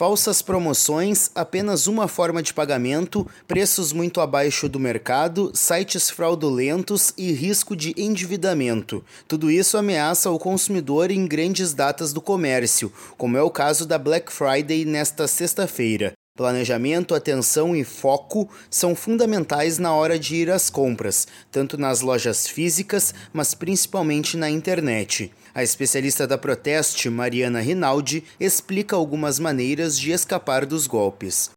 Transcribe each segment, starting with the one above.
Falsas promoções, apenas uma forma de pagamento, preços muito abaixo do mercado, sites fraudulentos e risco de endividamento. Tudo isso ameaça o consumidor em grandes datas do comércio, como é o caso da Black Friday nesta sexta-feira. Planejamento, atenção e foco são fundamentais na hora de ir às compras, tanto nas lojas físicas, mas principalmente na internet. A especialista da Proteste, Mariana Rinaldi, explica algumas maneiras de escapar dos golpes.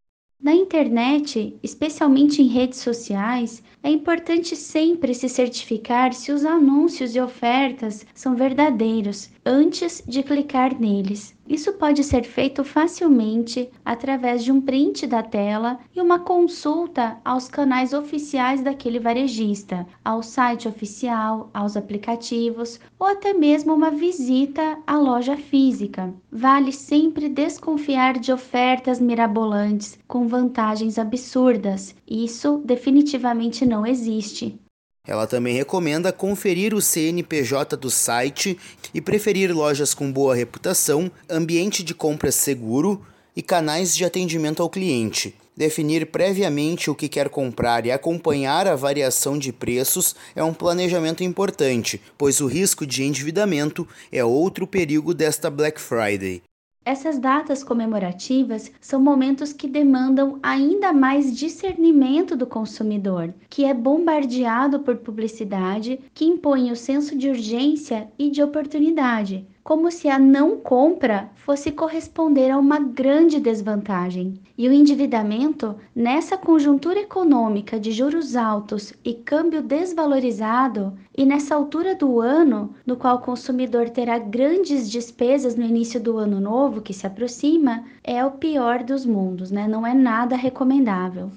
Na internet, especialmente em redes sociais, é importante sempre se certificar se os anúncios e ofertas são verdadeiros antes de clicar neles. Isso pode ser feito facilmente através de um print da tela e uma consulta aos canais oficiais daquele varejista, ao site oficial, aos aplicativos ou até mesmo uma visita à loja física. Vale sempre desconfiar de ofertas mirabolantes com vantagens absurdas. Isso definitivamente não existe. Ela também recomenda conferir o CNPJ do site e preferir lojas com boa reputação, ambiente de compras seguro e canais de atendimento ao cliente. Definir previamente o que quer comprar e acompanhar a variação de preços é um planejamento importante, pois o risco de endividamento é outro perigo desta Black Friday. Essas datas comemorativas são momentos que demandam ainda mais discernimento do consumidor, que é bombardeado por publicidade que impõe o senso de urgência e de oportunidade, como se a não compra fosse corresponder a uma grande desvantagem. E o endividamento, nessa conjuntura econômica de juros altos e câmbio desvalorizado, e nessa altura do ano, no qual o consumidor terá grandes despesas no início do ano novo que se aproxima, é o pior dos mundos, né? Não é nada recomendável.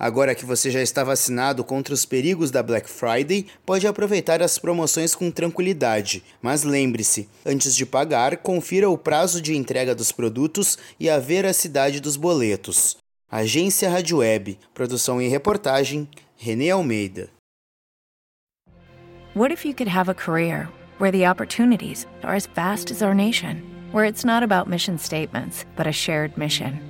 Agora que você já está vacinado contra os perigos da Black Friday, pode aproveitar as promoções com tranquilidade. Mas lembre-se, antes de pagar, confira o prazo de entrega dos produtos e a veracidade dos boletos. Agência Rádio Web, produção e reportagem, Renê Almeida. What if you could have a career where the opportunities are as vast as our nation, where it's not about mission statements, but a shared mission?